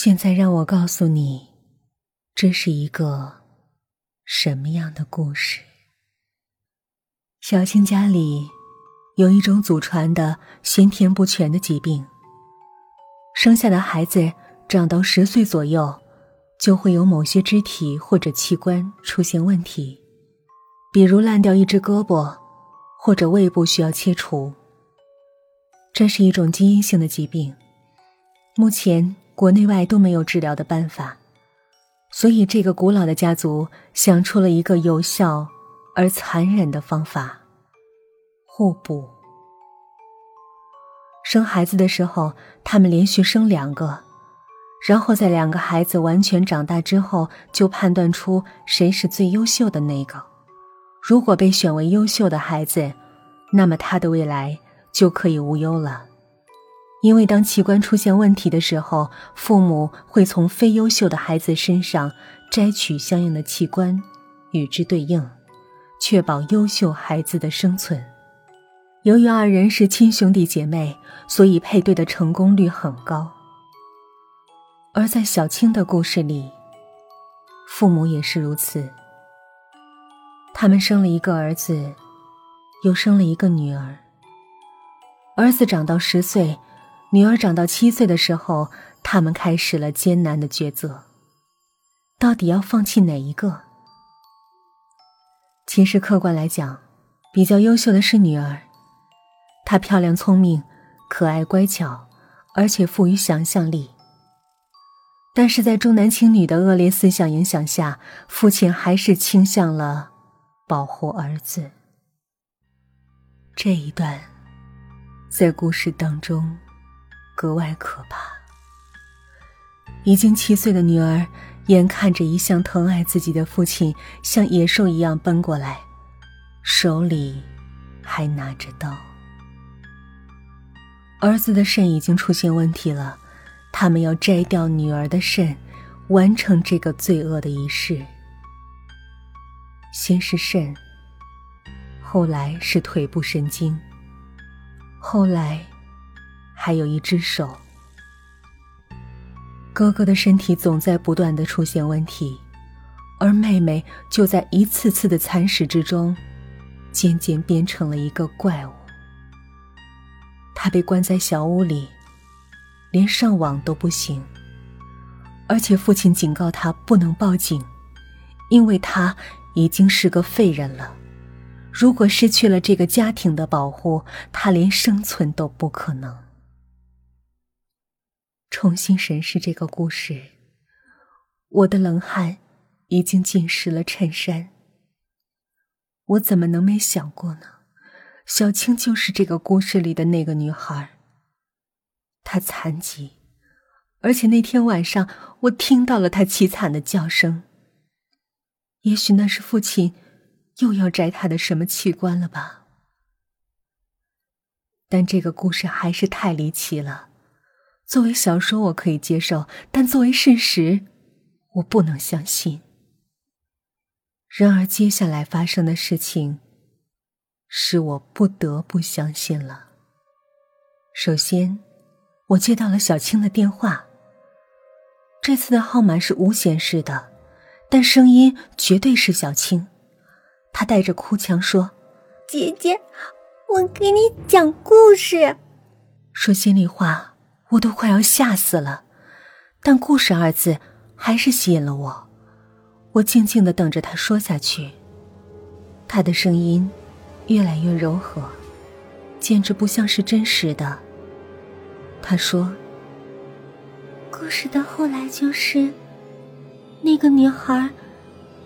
现在让我告诉你，这是一个什么样的故事？小青家里有一种祖传的先天不全的疾病，生下的孩子长到十岁左右，就会有某些肢体或者器官出现问题，比如烂掉一只胳膊，或者胃部需要切除。这是一种基因性的疾病，目前。国内外都没有治疗的办法，所以这个古老的家族想出了一个有效而残忍的方法——互补。生孩子的时候，他们连续生两个，然后在两个孩子完全长大之后，就判断出谁是最优秀的那个。如果被选为优秀的孩子，那么他的未来就可以无忧了。因为当器官出现问题的时候，父母会从非优秀的孩子身上摘取相应的器官，与之对应，确保优秀孩子的生存。由于二人是亲兄弟姐妹，所以配对的成功率很高。而在小青的故事里，父母也是如此。他们生了一个儿子，又生了一个女儿。儿子长到十岁。女儿长到七岁的时候，他们开始了艰难的抉择：到底要放弃哪一个？其实客观来讲，比较优秀的是女儿，她漂亮、聪明、可爱、乖巧，而且富于想象力。但是在重男轻女的恶劣思想影响下，父亲还是倾向了保护儿子。这一段，在故事当中。格外可怕。已经七岁的女儿，眼看着一向疼爱自己的父亲像野兽一样奔过来，手里还拿着刀。儿子的肾已经出现问题了，他们要摘掉女儿的肾，完成这个罪恶的仪式。先是肾，后来是腿部神经，后来。还有一只手。哥哥的身体总在不断的出现问题，而妹妹就在一次次的蚕食之中，渐渐变成了一个怪物。她被关在小屋里，连上网都不行。而且父亲警告她不能报警，因为她已经是个废人了。如果失去了这个家庭的保护，她连生存都不可能。重新审视这个故事，我的冷汗已经浸湿了衬衫。我怎么能没想过呢？小青就是这个故事里的那个女孩。她残疾，而且那天晚上我听到了她凄惨的叫声。也许那是父亲又要摘她的什么器官了吧？但这个故事还是太离奇了。作为小说，我可以接受；但作为事实，我不能相信。然而，接下来发生的事情，使我不得不相信了。首先，我接到了小青的电话。这次的号码是无显示的，但声音绝对是小青。她带着哭腔说：“姐姐，我给你讲故事。”说心里话。我都快要吓死了，但“故事”二字还是吸引了我。我静静的等着他说下去。他的声音越来越柔和，简直不像是真实的。他说：“故事的后来就是，那个女孩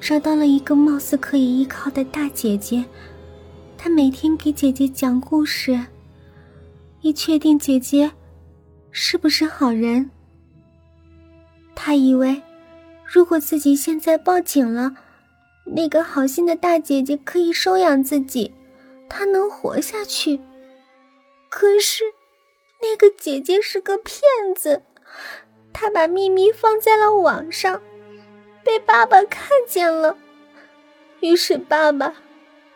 找到了一个貌似可以依靠的大姐姐，她每天给姐姐讲故事，以确定姐姐。”是不是好人？他以为，如果自己现在报警了，那个好心的大姐姐可以收养自己，他能活下去。可是，那个姐姐是个骗子，她把秘密放在了网上，被爸爸看见了，于是爸爸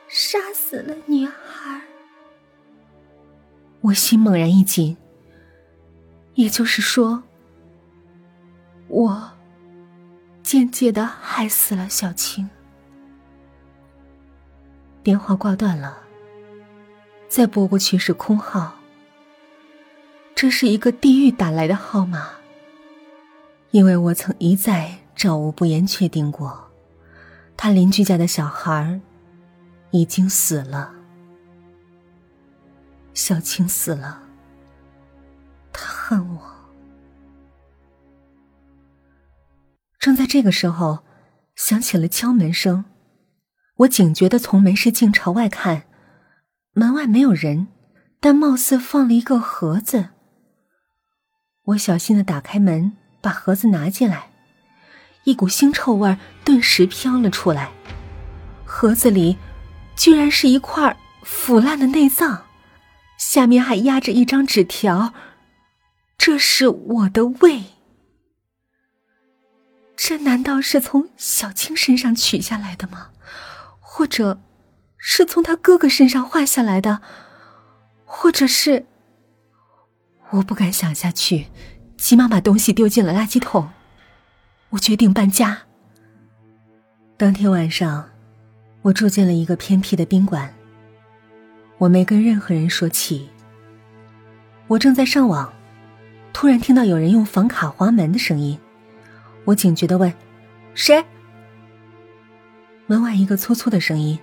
杀死了女孩。我心猛然一紧。也就是说，我间接的害死了小青。电话挂断了，再拨过去是空号。这是一个地狱打来的号码，因为我曾一再找吴不言确定过，他邻居家的小孩已经死了，小青死了，他恨我。正在这个时候，响起了敲门声，我警觉的从门市镜朝外看，门外没有人，但貌似放了一个盒子。我小心的打开门，把盒子拿进来，一股腥臭味顿时飘了出来。盒子里居然是一块腐烂的内脏，下面还压着一张纸条：“这是我的胃。”这难道是从小青身上取下来的吗？或者，是从他哥哥身上换下来的？或者是……我不敢想下去，急忙把东西丢进了垃圾桶。我决定搬家。当天晚上，我住进了一个偏僻的宾馆。我没跟任何人说起。我正在上网，突然听到有人用房卡划门的声音。我警觉的问：“谁？”门外一个粗粗的声音：“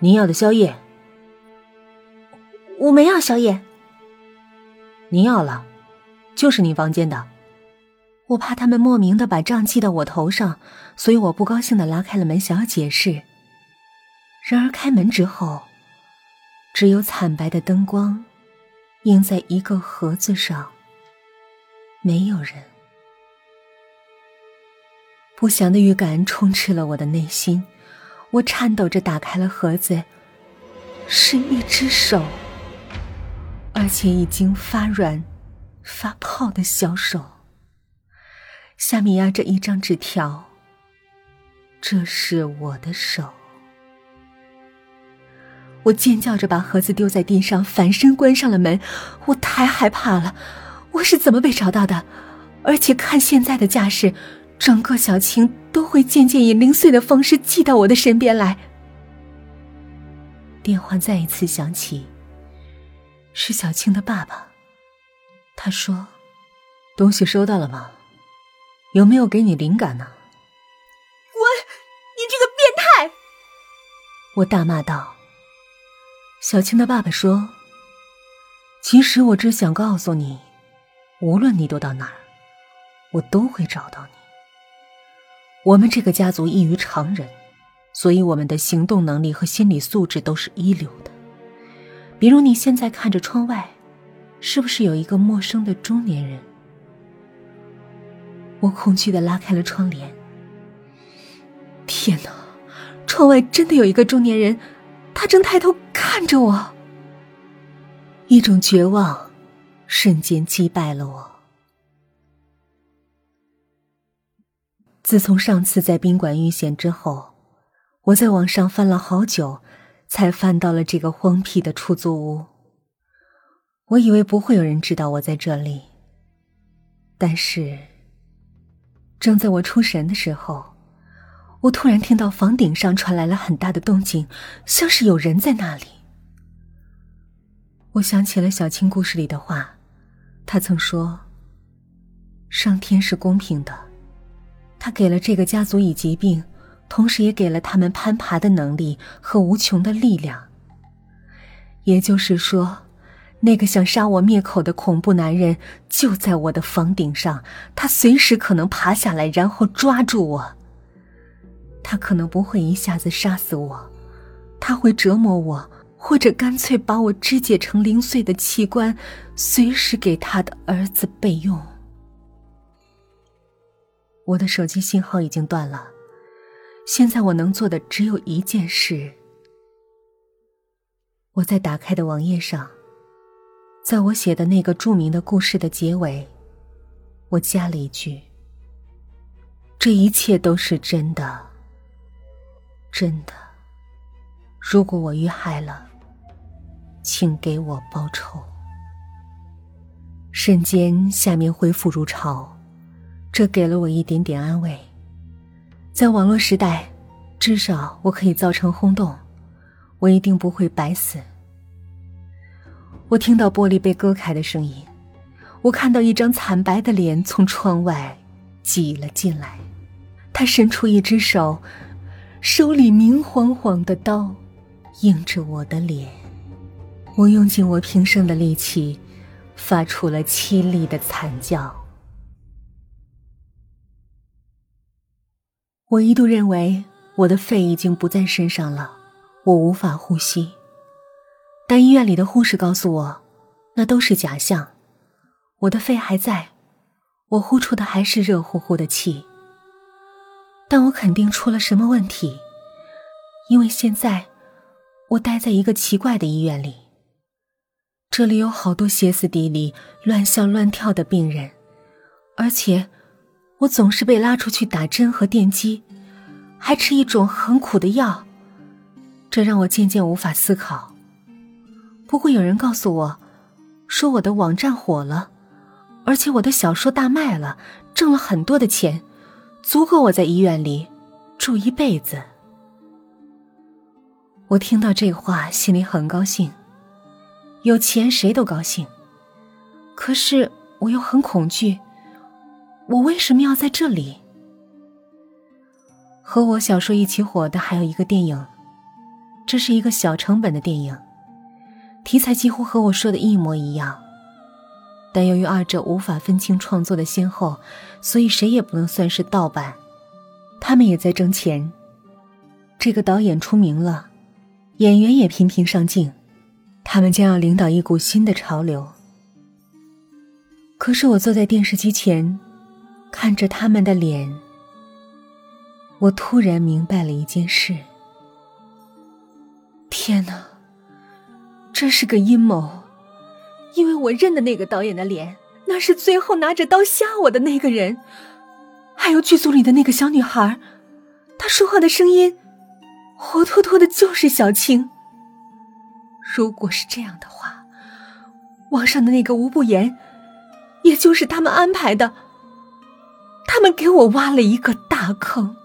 您要的宵夜。”我没要宵夜。您要了，就是您房间的。我怕他们莫名的把账记到我头上，所以我不高兴的拉开了门，想要解释。然而开门之后，只有惨白的灯光映在一个盒子上，没有人。不祥的预感充斥了我的内心，我颤抖着打开了盒子，是一只手。而且已经发软、发泡的小手，下面压着一张纸条。这是我的手。我尖叫着把盒子丢在地上，反身关上了门。我太害怕了，我是怎么被找到的？而且看现在的架势，整个小青都会渐渐以零碎的方式寄到我的身边来。电话再一次响起。是小青的爸爸。他说：“东西收到了吗？有没有给你灵感呢？”滚！你这个变态！我大骂道。小青的爸爸说：“其实我只想告诉你，无论你躲到哪儿，我都会找到你。我们这个家族异于常人，所以我们的行动能力和心理素质都是一流的。”比如你现在看着窗外，是不是有一个陌生的中年人？我恐惧的拉开了窗帘。天哪，窗外真的有一个中年人，他正抬头看着我。一种绝望瞬间击败了我。自从上次在宾馆遇险之后，我在网上翻了好久。才翻到了这个荒僻的出租屋。我以为不会有人知道我在这里，但是，正在我出神的时候，我突然听到房顶上传来了很大的动静，像是有人在那里。我想起了小青故事里的话，他曾说：“上天是公平的，他给了这个家族以疾病。”同时也给了他们攀爬的能力和无穷的力量。也就是说，那个想杀我灭口的恐怖男人就在我的房顶上，他随时可能爬下来，然后抓住我。他可能不会一下子杀死我，他会折磨我，或者干脆把我肢解成零碎的器官，随时给他的儿子备用。我的手机信号已经断了。现在我能做的只有一件事。我在打开的网页上，在我写的那个著名的故事的结尾，我加了一句：“这一切都是真的，真的。如果我遇害了，请给我报仇。”瞬间，下面恢复如潮，这给了我一点点安慰。在网络时代，至少我可以造成轰动，我一定不会白死。我听到玻璃被割开的声音，我看到一张惨白的脸从窗外挤了进来，他伸出一只手，手里明晃晃的刀，映着我的脸。我用尽我平生的力气，发出了凄厉的惨叫。我一度认为我的肺已经不在身上了，我无法呼吸。但医院里的护士告诉我，那都是假象，我的肺还在，我呼出的还是热乎乎的气。但我肯定出了什么问题，因为现在我待在一个奇怪的医院里，这里有好多歇斯底里、乱笑乱跳的病人，而且我总是被拉出去打针和电击，还吃一种很苦的药，这让我渐渐无法思考。不过有人告诉我，说我的网站火了，而且我的小说大卖了，挣了很多的钱，足够我在医院里住一辈子。我听到这话，心里很高兴，有钱谁都高兴。可是我又很恐惧，我为什么要在这里？和我小说一起火的还有一个电影，这是一个小成本的电影。题材几乎和我说的一模一样，但由于二者无法分清创作的先后，所以谁也不能算是盗版。他们也在挣钱。这个导演出名了，演员也频频上镜，他们将要领导一股新的潮流。可是我坐在电视机前，看着他们的脸，我突然明白了一件事。天哪！这是个阴谋，因为我认的那个导演的脸，那是最后拿着刀吓我的那个人，还有剧组里的那个小女孩，她说话的声音，活脱脱的就是小青。如果是这样的话，网上的那个吴不言，也就是他们安排的，他们给我挖了一个大坑。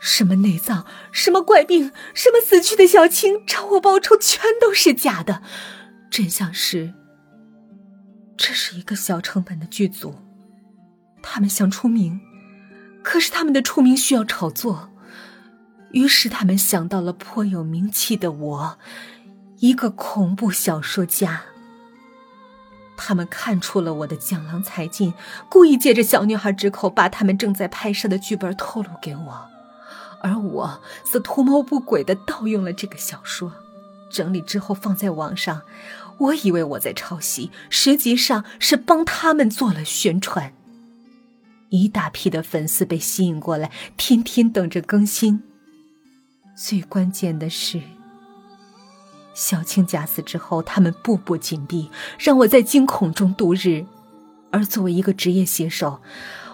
什么内脏，什么怪病，什么死去的小青找我报仇，全都是假的。真相是，这是一个小成本的剧组，他们想出名，可是他们的出名需要炒作，于是他们想到了颇有名气的我，一个恐怖小说家。他们看出了我的江郎才尽，故意借着小女孩之口，把他们正在拍摄的剧本透露给我。而我则图谋不轨的盗用了这个小说，整理之后放在网上。我以为我在抄袭，实际上是帮他们做了宣传。一大批的粉丝被吸引过来，天天等着更新。最关键的是，小青假死之后，他们步步紧逼，让我在惊恐中度日。而作为一个职业写手，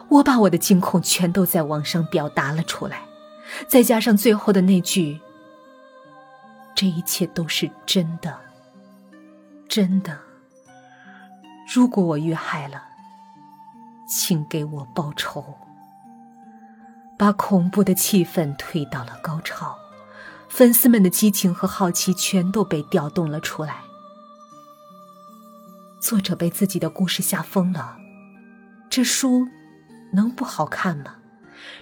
我把我的惊恐全都在网上表达了出来。再加上最后的那句：“这一切都是真的，真的。如果我遇害了，请给我报仇。”把恐怖的气氛推到了高潮，粉丝们的激情和好奇全都被调动了出来。作者被自己的故事吓疯了，这书能不好看吗？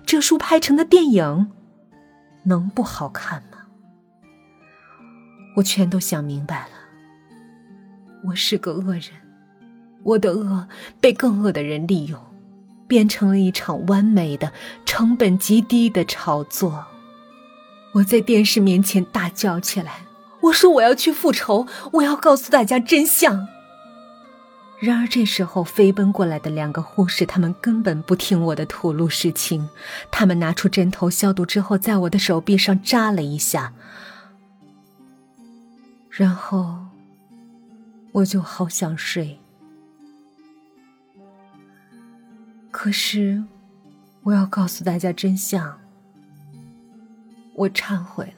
这书拍成的电影。能不好看吗？我全都想明白了。我是个恶人，我的恶被更恶的人利用，变成了一场完美的、成本极低的炒作。我在电视面前大叫起来，我说我要去复仇，我要告诉大家真相。然而这时候飞奔过来的两个护士，他们根本不听我的吐露实情。他们拿出针头消毒之后，在我的手臂上扎了一下，然后我就好想睡。可是我要告诉大家真相，我忏悔了。